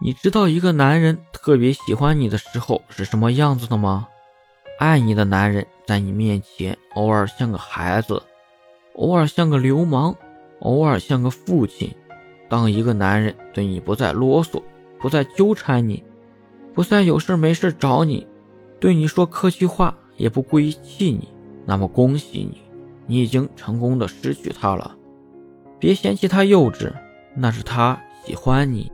你知道一个男人特别喜欢你的时候是什么样子的吗？爱你的男人在你面前偶尔像个孩子偶尔像个流氓偶尔像个父亲。当一个男人对你不再啰嗦不再纠缠你不再有事没事找你对你说客气话也不故意气你那么恭喜你你已经成功的失去他了。别嫌弃他幼稚那是他喜欢你